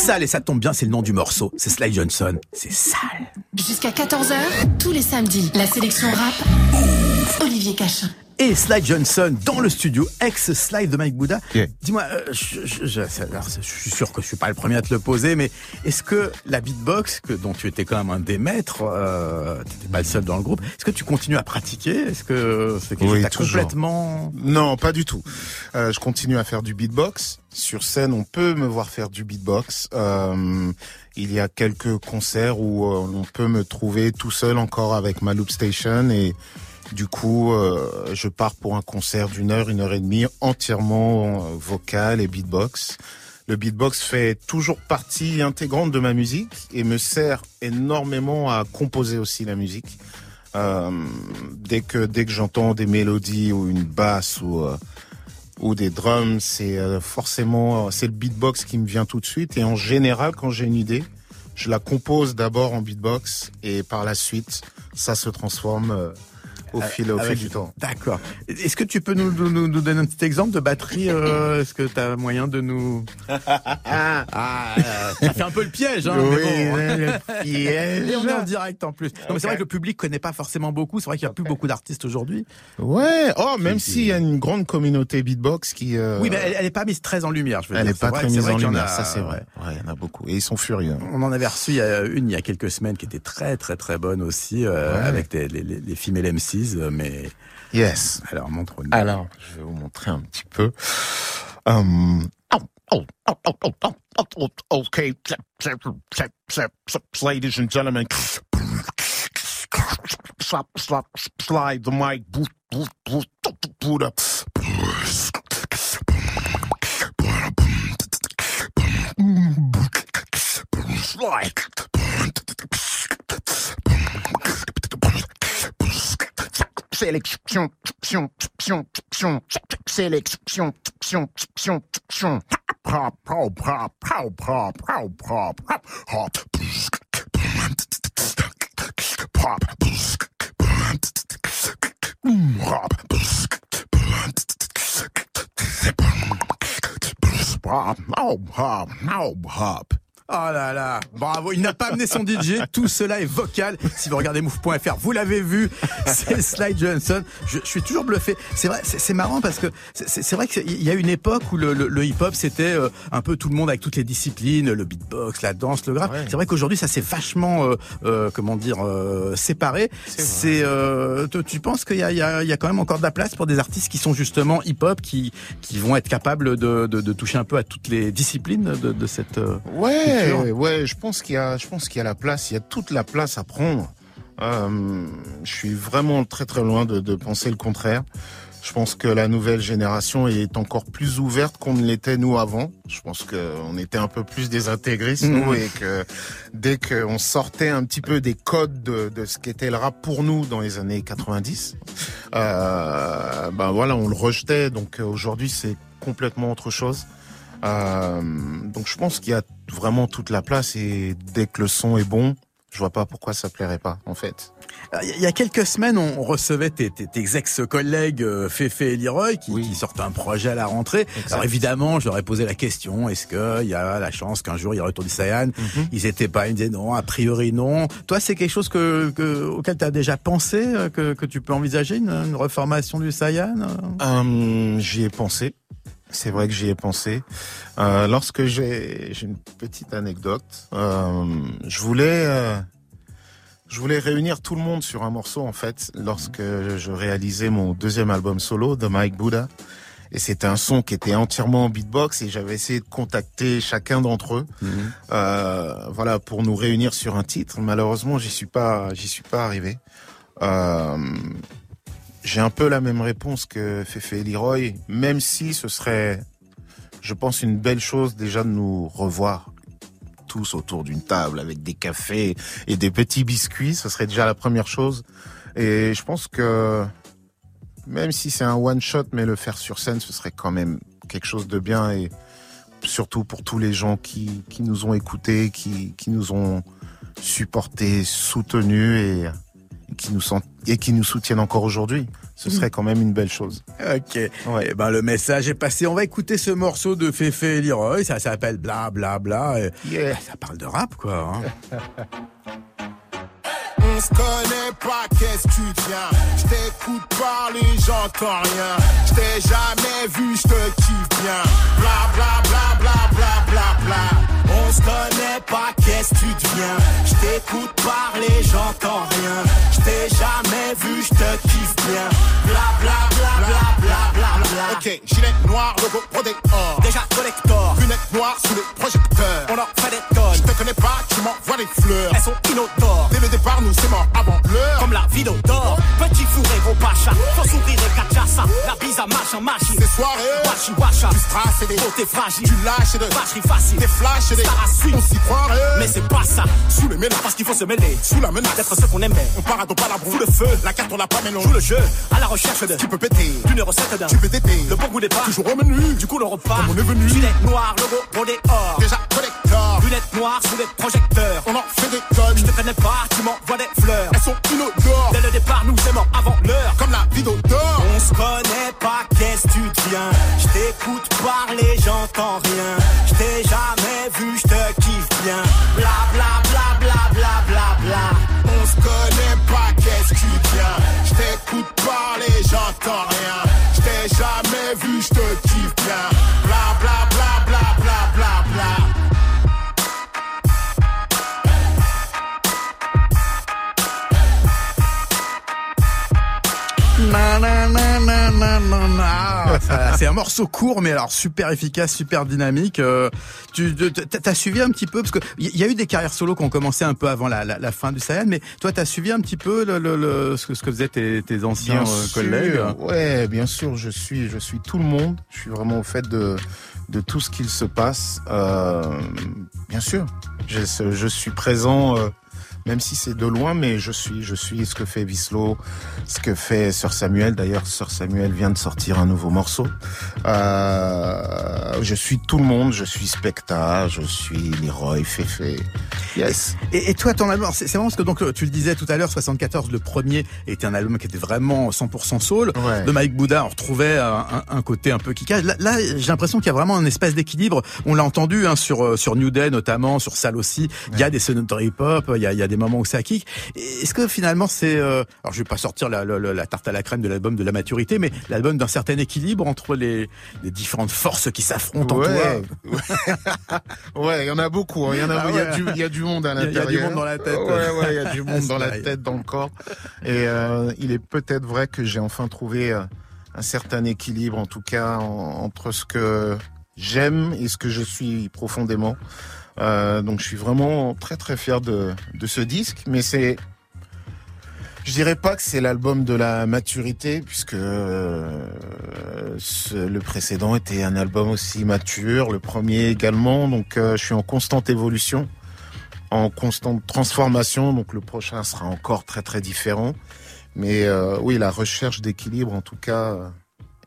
Sale et ça tombe bien, c'est le nom du morceau. C'est Sly Johnson. C'est sale. Jusqu'à 14h, tous les samedis, la sélection rap, Olivier Cachin. Et Sly Johnson dans le studio, ex-Sly de Mike Bouddha. Yeah. Dis-moi, euh, je, je- je- alors, je suis sûr que je suis pas le premier à te le poser, mais est-ce que la beatbox, que, dont tu étais quand même un des maîtres, euh, t'étais pas le seul dans le groupe, est-ce que tu continues à pratiquer? Est-ce que c'est quelque Oui, complètement... Non, pas du tout. Euh, je continue à faire du beatbox. Sur scène, on peut me voir faire du beatbox. Euh, il y a quelques concerts où on peut me trouver tout seul encore avec ma loop station et du coup, euh, je pars pour un concert d'une heure, une heure et demie entièrement euh, vocal et beatbox. Le beatbox fait toujours partie intégrante de ma musique et me sert énormément à composer aussi la musique. Euh, dès que dès que j'entends des mélodies ou une basse ou euh, ou des drums, c'est euh, forcément c'est le beatbox qui me vient tout de suite. Et en général, quand j'ai une idée, je la compose d'abord en beatbox et par la suite, ça se transforme euh, au fil au Avec- fil du temps. D'accord. Est-ce que tu peux nous, nous, nous- nous donner un petit exemple de batterie euh, Est-ce que tu as moyen de nous... ah, euh, ça fait un peu le piège, hein, Oui, mais bon. le piège. Et on est en direct en plus. Non, mais C'est vrai que le public connaît pas forcément beaucoup. C'est vrai qu'il y a plus beaucoup d'artistes aujourd'hui. Ouais. Oh, même s'il y a une grande communauté beatbox qui. euh, Oui, mais elle, elle est pas mise très en lumière. Je veux elle dire. est pas C'est vrai- très mise en lumière, a- ça c'est vrai. Ouais, il y en a beaucoup. Et ils sont furieux. On en avait reçu une il y a quelques semaines qui était très très très bonne aussi euh, Ouais. avec des- les, les, les female M6 mais... Yes. Alors, montre-nous. Alors, je vais vous montrer un petit peu. Euh, oh, oh, oh, okay, ladies and gentlemen, slide the mic, boot. Slide. Sélection, sélection, pion, pion, pion. Pop, pop, pop, pop, pop, pop, pop, pop, hop. Pop. Hop. Hop, hop, hop, hop. Oh là là, bravo, il n'a pas amené son DJ, tout cela est vocal. Si vous regardez move.fr, vous l'avez vu, c'est Sly Johnson. Je, je suis toujours bluffé. C'est vrai, c'est marrant parce que c'est- vrai qu'il y a une époque où le, le- le hip-hop c'était euh, un peu tout le monde avec toutes les disciplines, le beatbox, la danse, le graphe. Ouais. C'est vrai qu'aujourd'hui ça s'est vachement, euh, euh, comment dire, euh, séparé. C'est, euh, tu- tu penses qu'il y a, il y, a, il y a quand même encore de la place pour des artistes qui sont justement hip-hop, qui, qui vont être capables de, de, de toucher un peu à toutes les disciplines de, de cette. euh, Ouais, je pense qu'il y a, je pense qu'il y a la place, il y a toute la place à prendre. Euh, je suis vraiment très très loin de, de penser le contraire. Je pense que la nouvelle génération est encore plus ouverte qu'on ne l'était nous avant. Je pense qu'on était un peu plus désintégristes nous Mhm. et que dès qu'on sortait un petit peu des codes de, de ce qu'était le rap pour nous dans les années 90, euh, ben voilà, on le rejetait. Donc euh, aujourd'hui c'est complètement autre chose. Euh, donc je pense qu'il y a vraiment toute la place et dès que le son est bon, je vois pas pourquoi ça plairait pas en fait. Alors, Il y a quelques semaines, on recevait tes, tes, tes ex-collègues euh, Fefe et Leroy qui, Oui. qui sortent un projet à la rentrée. Alors évidemment, je leur ai posé la question, est-ce qu'il y a la chance qu'un jour il retourne Sayan Mhm. Ils étaient pas, ils disaient non, a priori non. Toi, c'est quelque chose que, que, auquel tu as déjà pensé, euh, que, que tu peux envisager, une, une reformation du Sayan Euh, j'y ai pensé. C'est vrai que j'y ai pensé. Euh, lorsque j'ai j'ai une petite anecdote, euh, je voulais euh, je voulais réunir tout le monde sur un morceau en fait lorsque je réalisais mon deuxième album solo de Mike Buddha. Et c'était un son qui était entièrement en beatbox et j'avais essayé de contacter chacun d'entre eux, euh, voilà, pour nous réunir sur un titre. Malheureusement, j'y suis pas, j'y suis pas arrivé. Euh, j'ai un peu la même réponse que Fefe et Leroy, même si ce serait, je pense, une belle chose déjà de nous revoir tous autour d'une table avec des cafés et des petits biscuits. Ce serait déjà la première chose. Et je pense que même si c'est un one shot, mais le faire sur scène, ce serait quand même quelque chose de bien et surtout pour tous les gens qui, qui nous ont écoutés, qui, qui nous ont supportés, soutenus et, qui nous sont, et qui nous soutiennent encore aujourd'hui. Ce serait quand même une belle chose. Ok. Eh ben, le message est passé. On va écouter ce morceau de Fefe et Leroy. Ça s'appelle Bla Bla Bla. Yeah. Ça parle de rap, quoi. hein. On se connaît pas, qu'est-ce que tu tiens Je t'écoute parler, j'entends rien. Je t'ai jamais vu, je te kiffe bien. Bla bla bla bla bla bla bla. On se connaît pas, qu'est-ce que tu deviens Je t'écoute parler, j'entends rien. Je t'ai jamais vu, je te kiffe bien. Bla bla bla bla bla bla bla. Ok, gilet noir, logo brodé or. Déjà collector. Lunettes noires sous le projecteur. On en fait des tonnes. Je te connais pas, tu m'envoies des fleurs. Elles sont inodores. Dès le départ, nous mort avant l'heure. Comme la vie d'or. Petit fourré, gros pacha. Faut sourire et cachaça. La bise à machin. en machine. Ces soirées, Washi washa, tu strass et des beauté fragile. Tu lâches des Batterie facile, Des flashs et des suivre. On s'y croirait Mais c'est pas ça. Sous les mélanges Parce qu'il faut se mêler. Sous la menace D'être ce qu'on aimait. On part à la Sous le feu. La carte on l'a pas mélangé Joue le jeu. À la recherche de. Tu peux péter D'une recette d'un. Tu peux téter Le bon goût des pas. Toujours au menu Du coup, le repas. Comme on est venu. Gilet noir, logo, brodé or. Déjà collector Lunettes noires sous les projecteurs. On en fait des connes Je te connais pas, tu m'envoies des fleurs. Elles sont inodores morceau court, mais alors super efficace, super dynamique. Euh, tu tu- t'as suivi un petit peu parce que il y a eu des carrières solo qui ont commencé un peu avant la, la, la fin du Saiyan, mais toi t'as suivi un petit peu le, le, le- ce, que, ce que faisaient tes, tes anciens euh, collègues? Ouais, bien sûr, je suis, je suis tout le monde. Je suis vraiment au fait de, de tout ce qu'il se passe. Euh, bien sûr, je, je suis présent, euh, même si c'est de loin, mais je suis, je suis ce que fait Vislo, ce que fait Sœur Samuel. D'ailleurs, Sœur Samuel vient de sortir un nouveau morceau. Euh, je suis tout le monde. Je suis Specta, je suis Leroy, Fefe. Yes. Et, et toi, ton album, c'est c'est marrant parce que donc tu le disais tout à l'heure, 74, le premier était un album qui était vraiment 100% soul. Ouais. De Mike Bouddha, on retrouvait un, un- un côté un peu kickage. Là, là, j'ai l'impression qu'il y a vraiment un espèce d'équilibre. On l'a entendu hein, sur euh, sur New Day notamment, sur Sal aussi. Il y a des sonorités hip-hop, il y a, il y a des moments où ça kick. Est-ce que finalement c'est, euh, alors je vais pas sortir la, la, la- la tarte à la crème de l'album de la maturité, mais l'album d'un certain équilibre entre les, les différentes forces qui s'affrontent en toi. Ouais, ouais, il y en a beaucoup. hein. Il y en a, Ah il ouais. du, il y a du monde à a- il y a l'intérieur. du monde dans la tête. Ouais, ouais, il y a du monde dans la tête, dans le corps. Et euh, il est peut-être vrai que j'ai enfin trouvé euh, un certain équilibre, en tout cas, en- entre ce que j'aime et ce que je suis profondément. Euh, donc, je suis vraiment très très fier de de ce disque, mais c'est je dirais pas que c'est l'album de la maturité, puisque euh, ce- le précédent était un album aussi mature, le premier également. Donc euh, je suis en constante évolution, en constante transformation. Donc le prochain sera encore très très différent. Mais euh, oui, la recherche d'équilibre en tout cas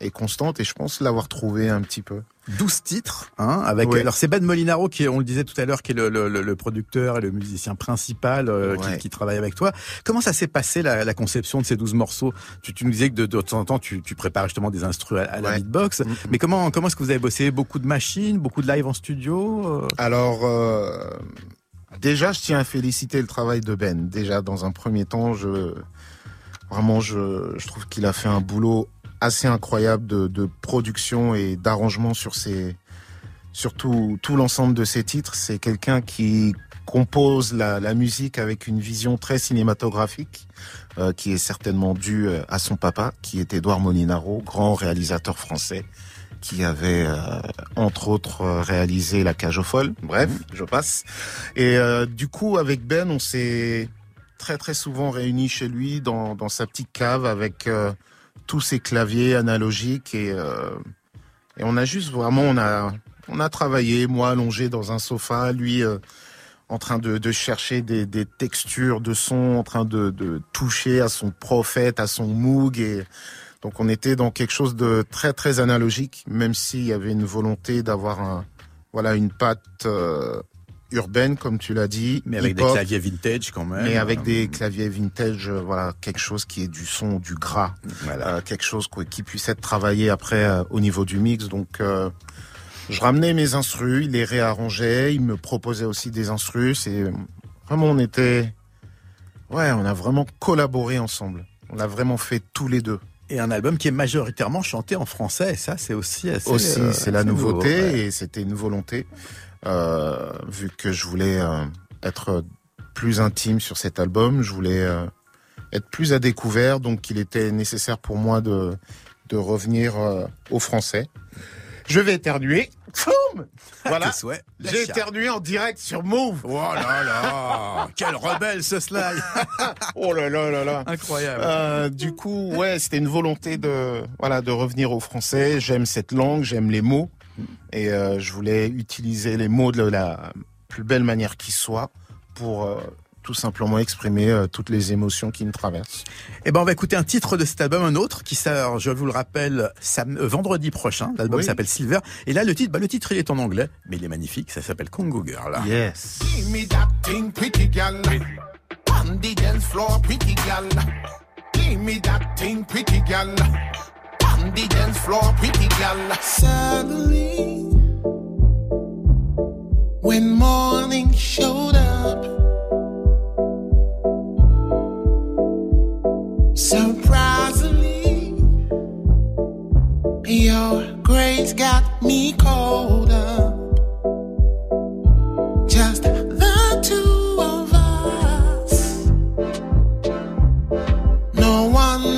est constante et je pense l'avoir trouvé un petit peu. 12 titres, hein, avec Ouais. alors c'est Ben Molinaro qui on le disait tout à l'heure, qui est le, le, producteur et le musicien principal euh, qui, Ouais. qui travaille avec toi. Comment ça s'est passé la, la conception de ces 12 morceaux? Tu, tu nous disais que de, de temps en temps tu, tu prépares justement des instrus à, à la beatbox, Mhm. mais comment comment est-ce que vous avez bossé? Beaucoup de machines, beaucoup de live en studio euh? Alors, euh, déjà, je tiens à féliciter le travail de Ben. Déjà, dans un premier temps, je vraiment, je, je trouve qu'il a fait un boulot assez incroyable de, de production et d'arrangement sur ses, sur tout, tout l'ensemble de ses titres. C'est quelqu'un qui compose la, la musique avec une vision très cinématographique, euh, qui est certainement due euh, à son papa, qui est Édouard Molinaro, grand réalisateur français, qui avait euh, entre autres euh, réalisé La Cage aux folles. Bref, je passe. Et euh, du coup, avec Ben, on s'est très très souvent réunis chez lui dans, dans sa petite cave avec euh, tous ses claviers analogiques et euh, et on a juste vraiment on a on a travaillé moi allongé dans un sofa, lui euh, en train de, de chercher des, des textures de son, en train de, de toucher à son prophète, à son moog et donc on était dans quelque chose de très très analogique, même s'il y avait une volonté d'avoir un voilà une patte euh, urbaine comme tu l'as dit, Mais avec des claviers vintage quand même. mais avec des claviers vintage, euh, voilà quelque chose qui est du son, du gras, Voilà. euh, quelque chose qui puisse être travaillé après euh, au niveau du mix. Donc euh, je ramenais mes instrus, il les réarrangeait, il me proposait aussi des instrus. C'est vraiment on était, ouais, on a vraiment collaboré ensemble. On a vraiment fait tous les deux. Et un album qui est majoritairement chanté en français, et ça c'est aussi assez. aussi, euh, c'est la nouveau, nouveauté ouais. et c'était une volonté vu que je voulais euh, être plus intime sur cet album, je voulais euh, être plus à découvert, donc il était nécessaire pour moi de de revenir euh, au français. Je vais éternuer. Voilà. J'ai éternué en direct sur Move. Oh là là Quel rebelle ce slide Oh là là là là. Incroyable. Euh, du coup, ouais, c'était une volonté de voilà de revenir au français. J'aime cette langue, j'aime les mots, et euh, je voulais utiliser les mots de la plus belle manière qui soit pour euh, tout simplement exprimer euh, toutes les émotions qui me traversent. Eh ben, on va écouter un titre de cet album, un autre qui sort, je vous le rappelle, sam- vendredi prochain. L'album Oui. s'appelle Silver. Et là, le titre, bah, le titre, il est en anglais, mais il est magnifique. Ça s'appelle Congo Girl. Yes. Give me that thing, pretty gal. On the dance floor, pretty gal. Give me that thing, pretty gal. On the dance floor, pretty gal. Suddenly, when morning showed up, surprisingly, your grace got me caught up. Just the two of us. No one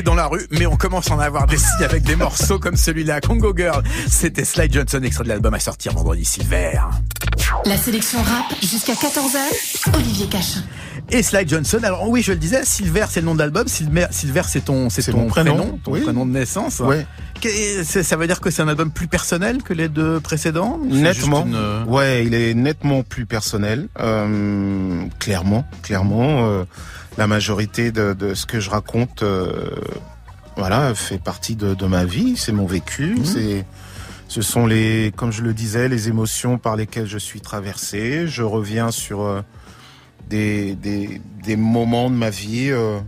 dans la rue, mais on commence à en avoir des signes avec des morceaux comme celui-là, Congo Girl. C'était Slide Johnson, extrait de l'album à sortir vendredi Silver. La sélection rap jusqu'à 14h, Olivier Cachin. Et Slide Johnson, alors oui, je le disais, Silver c'est le nom de l'album, Silver, Silver c'est ton, c'est ton prénom, ton oui. prénom de naissance. Ça veut dire que c'est un album plus personnel que les deux précédents Nettement. une, euh, Ouais, il est nettement plus personnel. Euh, clairement, clairement, euh, la majorité de, de ce que je raconte, euh, voilà, fait partie de, de ma vie. C'est mon vécu. Mhm. C'est Ce sont les, comme je le disais, les émotions par lesquelles je suis traversé. Je reviens sur des, des, des moments de ma vie euh,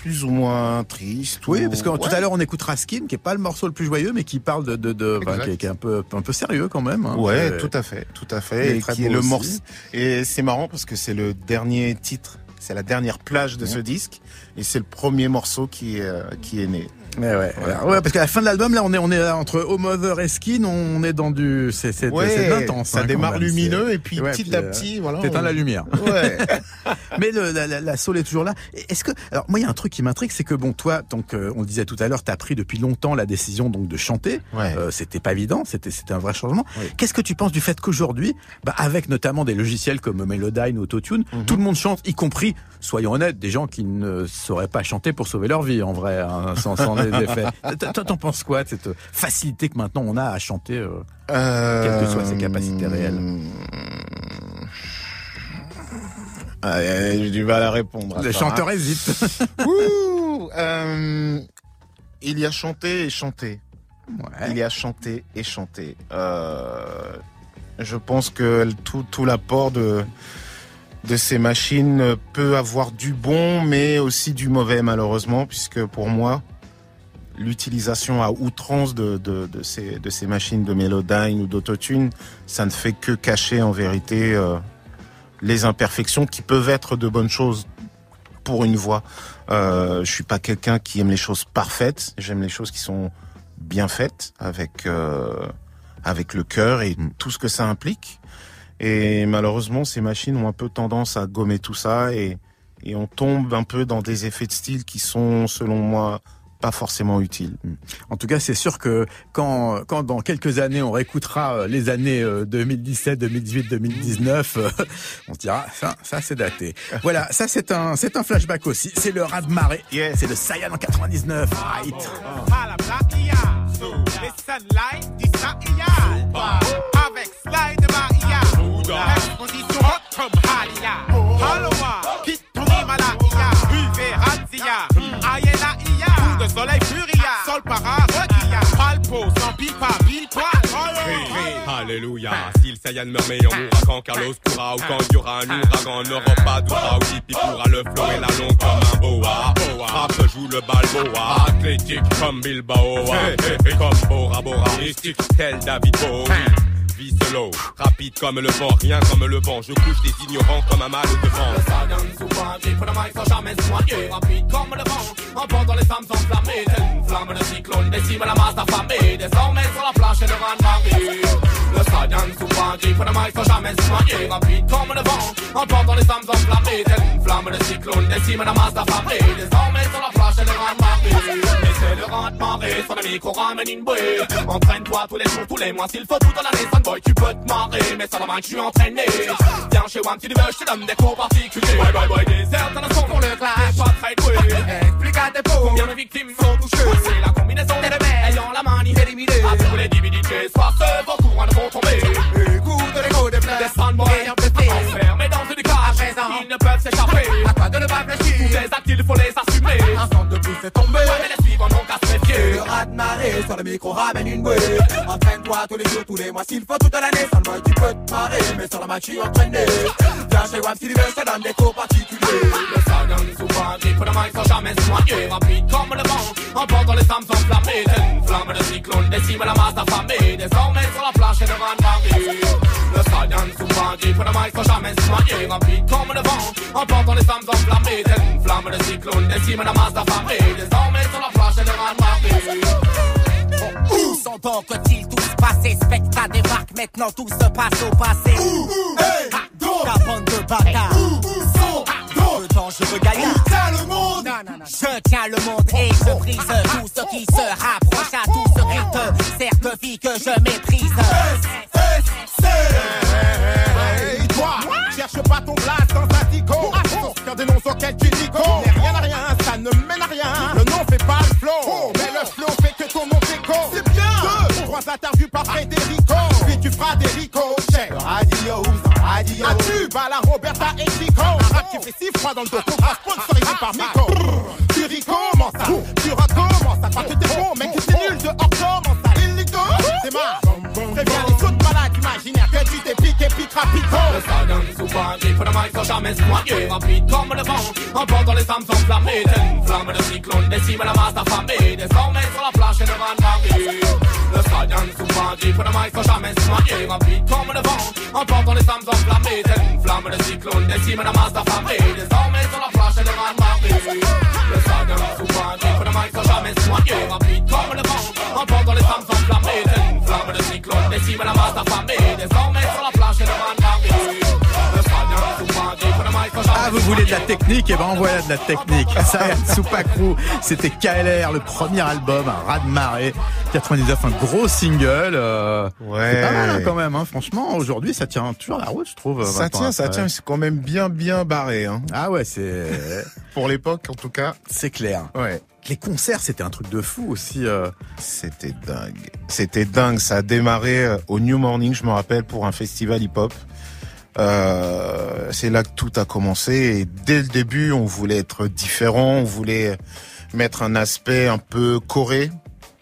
plus ou moins tristes. Oui, ou- parce que tout à l'heure on écoutera Skin, qui est pas le morceau le plus joyeux, mais qui parle de, de, de enfin, qui, est, qui est un peu, un peu sérieux quand même. hein. Ouais, tout à fait, tout à fait. Et qui est le morceau. Et c'est marrant parce que c'est le dernier titre, c'est la dernière plage de ce disque, et c'est le premier morceau qui est, euh, qui est né. Ouais, ouais, voilà. ouais, parce qu'à la fin de l'album, là, on est, on est entre Home Mother et Skin, on est dans du, c'est, c'est, Ouais, l'intense. ça hein, démarre même. lumineux et puis Ouais, petit puis, à euh, petit, voilà. T'éteins on- la lumière. Ouais. Mais le, la, la, la soul est toujours là. Est-ce que, alors moi, il y a un truc qui m'intrigue, c'est que bon, toi, donc, euh, on le disait tout à l'heure, t'as pris depuis longtemps la décision donc de chanter. Ouais. Euh, c'était pas évident, c'était, c'était un vrai changement. Qu'est-ce que tu penses du fait qu'aujourd'hui, bah, avec notamment des logiciels comme Melodyne ou Autotune, Mhm. tout le monde chante, y compris, soyons honnêtes, des gens qui ne sauraient pas chanter pour sauver leur vie, en vrai, hein, sans, sans les effets. Toi, t'en penses quoi de cette facilité que maintenant on a à chanter euh, Quelles que soient ses capacités réelles. Ah, euh, J'ai du mal à répondre. Les ça, chanteurs hein. hésitent. Ouh, euh, il y a chanté et chanté. Ouais. Il y a chanté et chanté. Euh, je pense que tout, tout l'apport de, de ces machines peut avoir du bon, mais aussi du mauvais, malheureusement, puisque pour moi, l'utilisation à outrance de, de, de ces, de ces machines de Melodyne ou d'Autotune, ça ne fait que cacher en vérité euh, les imperfections qui peuvent être de bonnes choses pour une voix. Euh, je suis pas quelqu'un qui aime les choses parfaites. J'aime les choses qui sont bien faites avec euh, avec le cœur et tout ce que ça implique. Et malheureusement, ces machines ont un peu tendance à gommer tout ça et et on tombe un peu dans des effets de style qui sont, selon moi, pas forcément utiles. En tout cas, c'est sûr que quand, quand dans quelques années on réécoutera euh, les années euh, 2017, 2018, 2019, euh, on se dira ça, ça c'est daté. Voilà, ça c'est un, c'est un flashback aussi. C'est le raz de marée. Yes. C'est le Saiyan en 99. Right. à la Blackia. Les sunlight du Sahia. Avec slide Maria. Exposition hot comme Halia. Haloa, quitte ton Himalaya. De soleil Furia. Sol para Requia. Palpo, sans pipa, pile poil. Alléluia, si le Saiyan meurt mais on mourra quand Carlos courra ou quand il y aura un ouragan. En Europe pas d'oura ou Hippie pourra le flow et la longue comme un boa. Frappe joue le balboa, athlétique comme Bilbao. Et comme Bora Bora, mystique tel David Bowie Rapide comme le vent, rien comme le vent. Je couche les ignorants comme un mal de vent. Qui pour le mic sans jamais se noyer. Rapide comme le vent, emportant les femmes enflammées Telle une flamme de cyclone décime la masse affamée Désormais sur la planche et le rang de marée Le Saiyan souvent qui pour le mic sans jamais se noyer. Rapide comme le vent, emportant les femmes enflammées Telle une flamme de cyclone décime la masse affamée Désormais sur la planche et le rang Et c'est le rang de marée, sur le micro ramène une bouée. Entraîne-toi tous les jours, tous les mois S'il faut tout dans l'année, boy tu peux te marrer Mais sur la main que je suis entraîné. Viens chez Wam, tu veux, je te donne des cours particuliers. Boy, boy, boy, dans le son pour le clash. T'es pas très doué. Explique à tes pauvres Combien de victimes sont touchées C'est la combinaison des rebelles Ayant la manie éliminée À tous les divinités Sois ce vos courants le micro ramène une bouée. Entraîne-toi tous les jours, tous les mois S'il faut toute l'année. Seulement tu peux te marrer Mais sur la match tu entraîné. Viens chez Wam Silver, te donne des cours particuliers. Le Saiyan souvent grip pour le mic sans jamais noyer Rapide comme le vent Emportant les femmes enflammées une flamme de cyclone décime la masse affamée Désormais sur la plage et le de marée Le Saiyan souvent grip pour le mic sans jamais noyer Rapide comme le vent Emportant les femmes enflammées une flamme de cyclone décime la masse affamée Où sont donc ils tous passés Spectre débarque, maintenant tout se passe au passé. Ta bande de bâtards. Le dangereux gaillard le monde? Non, non, non. Je tiens le monde et je brise tout ce qui se rapproche pas dans le dos. Ah, Sponsorisé par Miko. Tu ris comment ça? Tu rats comment ça? Parce que t'es bon, mec, t'es nul dehors, comment ça? Illico, c'est marre. C'est bien les autres malades imaginaires que tu t'épiques et piqueras piton. Le soigné, pour le mic sans jamais se noyer. Rapide comme le vent, en emportant les âmes enflammées. D'une flamme de cyclone, décime la masse affamée. Désormais sur la plage et devant la rue. Le stallion souvent gris pour le mic sans jamais se noyer Rapide comme le vent, emportant les âmes enflammées Telle une flamme de cyclone décime la masse affamée Désormais sur la plage et devant Paris Le stallion souvent gris pour le mic sans jamais se noyer Rapide comme le vent, emportant les âmes enflammées Telle une flamme de cyclone décime la masse affamée Ah, vous voulez de la technique Et ben, voilà de la technique. Sayan Soupacrou, c'était KLR, le premier album, un raz de marée. 99, un gros single. euh, Ouais. C'est pas mal hein, quand même, hein. franchement. Aujourd'hui, ça tient toujours la route, je trouve. Ça 20 ans tient, ça après. tient. C'est quand même bien, bien barré. Hein. Ah ouais, c'est Pour l'époque, en tout cas. c'est clair. Ouais. Les concerts, c'était un truc de fou aussi. euh. C'était dingue. C'était dingue. Ça a démarré euh, au New Morning, je me rappelle, pour un festival hip-hop. Euh, c'est là que tout a commencé. Et dès le début, on voulait être différent. On voulait mettre un aspect un peu choré,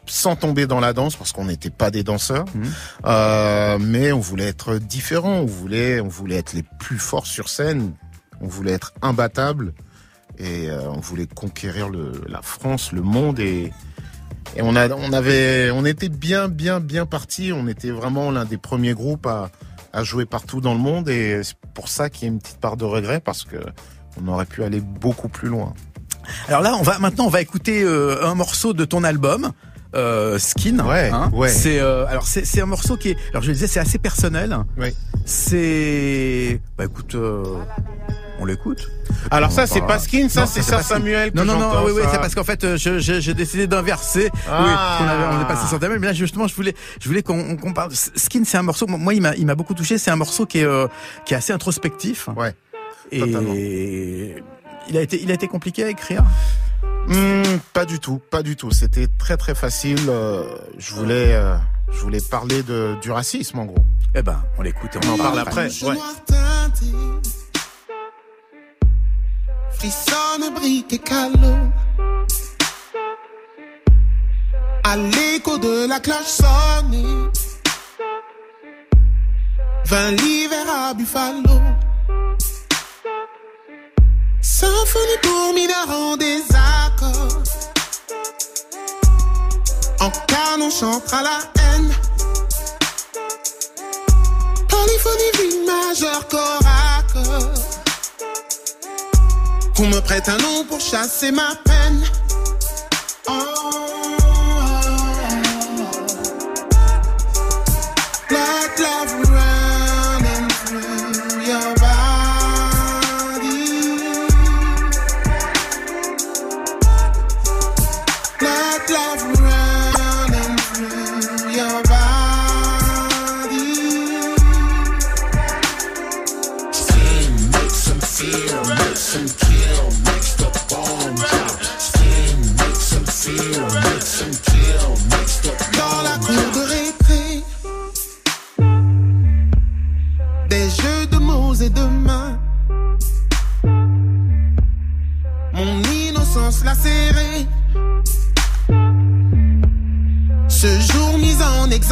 sans tomber dans la danse, parce qu'on n'était pas des danseurs. Mhm. Euh, mais on voulait être différent. On voulait, on voulait être les plus forts sur scène. On voulait être imbattable. Et euh, on voulait conquérir le, la France, le monde et et on a, on avait, on était bien, bien, bien parti. On était vraiment l'un des premiers groupes à, à jouer partout dans le monde et c'est pour ça qu'il y a une petite part de regret parce que on aurait pu aller beaucoup plus loin. Alors là, on va maintenant, on va écouter euh, un morceau de ton album. Euh, Skin, Ouais, ouais. C'est euh, alors c'est c'est un morceau qui est alors je le disais c'est assez personnel. Oui. C'est bah écoute on l'écoute. Alors On ça, c'est pas Skin, ça c'est. Samuel. que Non, non, non, oui, c'est parce qu'en fait, euh, j'ai décidé d'inverser. Oui, Ah. avait, on est passé sur Samuel, mais là, justement, je voulais, je voulais qu'on parle. Skin, c'est un morceau, moi, il m'a, il m'a beaucoup touché. C'est un morceau qui est, euh, qui est assez introspectif. Ouais. Et totalement. il a été, il a été compliqué à écrire? Hmm, pas du tout, pas du tout. C'était très très facile. euh, je voulais, euh, je voulais parler de du racisme en gros. Eh ben, on l'écoute et On en parle après. Bouche Ouais. Frissonne brique et calot. À l'écho de la cloche sonnée, vint l'hiver à Buffalo. Symphonie pour mineurs en désaccord. En canon chantera la haine. Polyphonie vie majeure corps à corps. Qu'on me prête un nom pour chasser ma peine.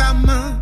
En examen.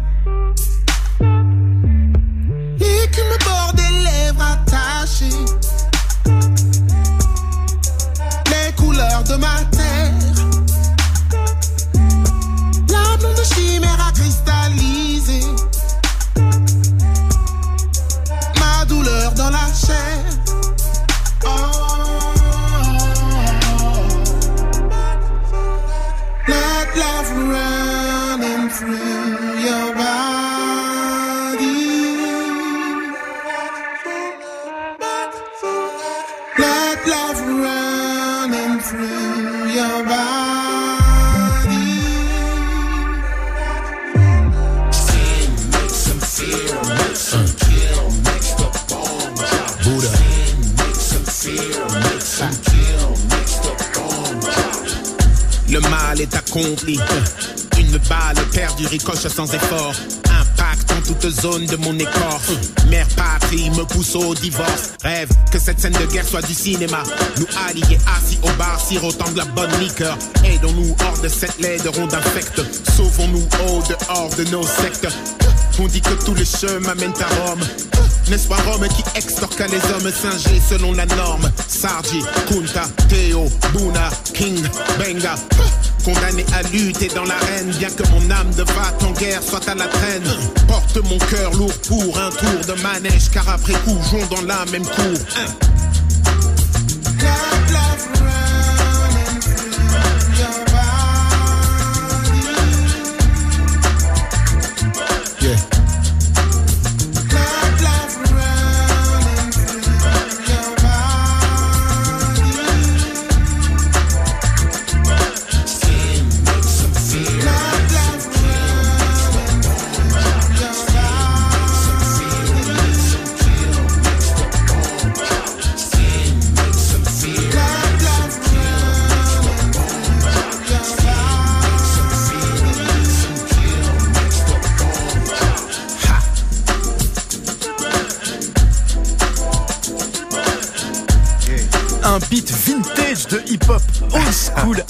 Une balle perdue ricoche sans effort. Impact en toute zone de mon écorce. Mère patrie me pousse au divorce. Rêve que cette scène de guerre soit du cinéma. Nous alliés assis au bar, sirotant de la bonne liqueur. Aidons-nous hors de cette laide ronde infecte. Sauvons-nous au dehors de nos sectes. On dit que tous les chemins mènent à Rome. N'est-ce pas Rome qui extorque les hommes singés selon la norme? Sargi, Kunta, Théo, Buna, King, Benga Condamné à lutter dans l'arène Bien que mon âme de vac en guerre soit à la traîne Porte mon cœur lourd pour un tour de manège Car après coup, dans la même cour.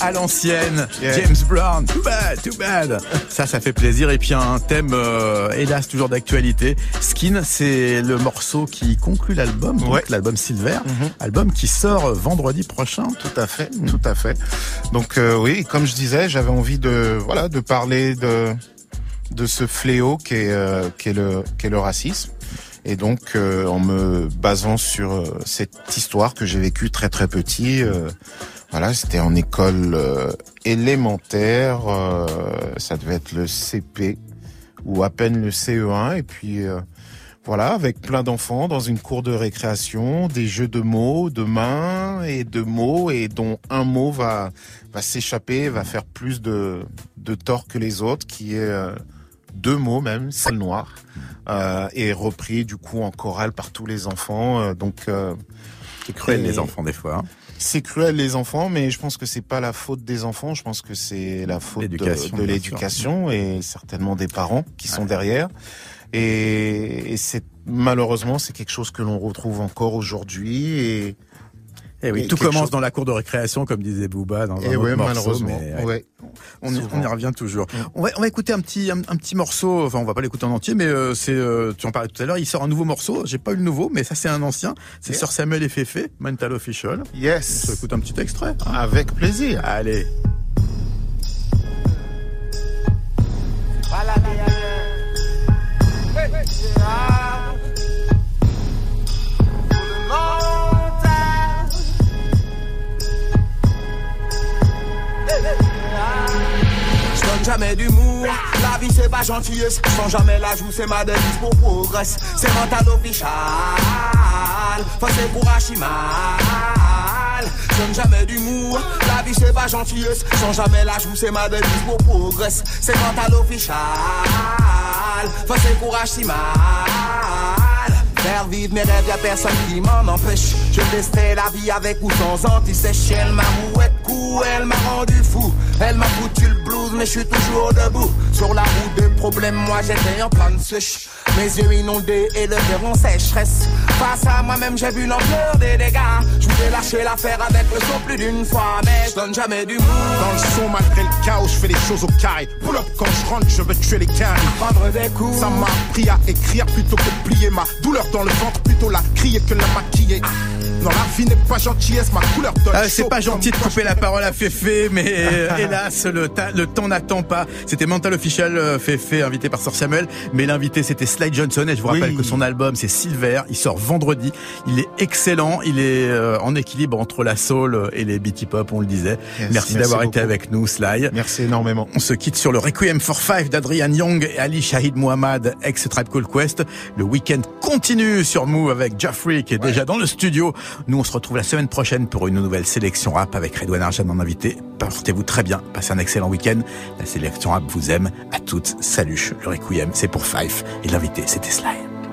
À l'ancienne. Yeah. James Brown, too bad, too bad. Ça, ça fait plaisir. Et puis un thème, euh, hélas, toujours d'actualité. Skin, c'est le morceau qui conclut l'album, Ouais. l'album Silver, Mhm. album qui sort vendredi prochain. Tout à fait, tout à fait. Donc euh, oui, comme je disais, j'avais envie de voilà de parler de de ce fléau qui est euh, est le qui est le racisme. Et donc euh, en me basant sur euh, cette histoire que j'ai vécue très très petit, euh, voilà, c'était en école euh, élémentaire, euh, ça devait être le CP ou à peine le CE1 et puis euh, voilà, avec plein d'enfants dans une cour de récréation, des jeux de mots, de mains et de mots, et dont un mot va va s'échapper, va faire plus de de tort que les autres, qui est euh, deux mots même, sale noir, euh, et repris du coup en chorale par tous les enfants. euh, donc euh, C'est cruel, et- les enfants, des fois. hein. C'est cruel les enfants, mais je pense que c'est pas la faute des enfants. Je pense que c'est la faute de, L'éducation, de bien l'éducation et certainement des parents qui sont derrière. Et, et c'est malheureusement c'est quelque chose que l'on retrouve encore aujourd'hui. Et, Eh oui, et tout commence chose- dans la cour de récréation, comme disait Booba dans un Et autre ouais, morceau, malheureusement. mais, ouais. ouais. On, y- on revient toujours. On va, on va écouter un petit, un, un petit morceau. Enfin, on va pas l'écouter en entier, mais euh, c'est, euh, tu en parlais tout à l'heure. Il sort un nouveau morceau. J'ai pas eu le nouveau, mais ça c'est un ancien. C'est Yeah. Sir Samuel et Fefe, Mental Official. On Yes. s'écoute un petit extrait. hein. Avec plaisir. Allez. Sans jamais la joue c'est ma devise pour progresse C'est mental official, faut c'est courage mal Je donne jamais d'humour, la vie c'est pas gentillesse Sans jamais la joue c'est ma devise pour progresse C'est mental official, faut c'est courage si mal Faire vivre mes rêves, y'a personne qui m'en empêche. Je testais la vie avec ou sans anti-sèche. Elle m'a mouette coup, elle m'a rendu fou. Elle m'a foutu le mais je suis toujours debout. Sur la route de problèmes, moi j'étais en panne sèche. Mes yeux inondés et le cœur en sécheresse. Face à moi-même, j'ai vu l'ampleur des dégâts. Je voulais lâcher l'affaire avec le son plus d'une fois, mais je donne jamais d'humour. Dans le son, malgré le chaos, je fais les choses au carré. Pull up quand je rentre, je veux tuer les carrés. Prendre des coups. Ça m'a appris à écrire plutôt que de plier ma douleur dans le ventre, plutôt la crier que la maquiller. Non, la vie n'est pas gentillesse, ma couleur donne Ah, c'est pas gentil de couper la parole à Fefe, mais euh, hélas, le, ta- le temps n'attend pas. C'était Mental Official euh, Fefe, invité par Sir Samuel, mais l'invité c'était Sly Johnson, et je vous Oui. rappelle que son album c'est Silver, il sort vendredi, il est excellent, il est euh, en équilibre entre la soul et les beat hip-hop, on le disait. Yes, merci merci d'avoir été avec nous, Sly. Merci énormément. On se quitte sur le Requiem for Five d'Adrian Young et Ali Shahid Muhammad, ex Tribe Called Quest. Le week-end continue sur Move avec Jeffrey qui est déjà dans le studio. Nous, on se retrouve la semaine prochaine pour une nouvelle sélection rap avec Redouane Arjan en invité. Portez-vous très bien. Passez un excellent week-end. La sélection rap vous aime. À toutes. Salut. Le Requiem, c'est pour Five. Et l'invité, c'était Sly.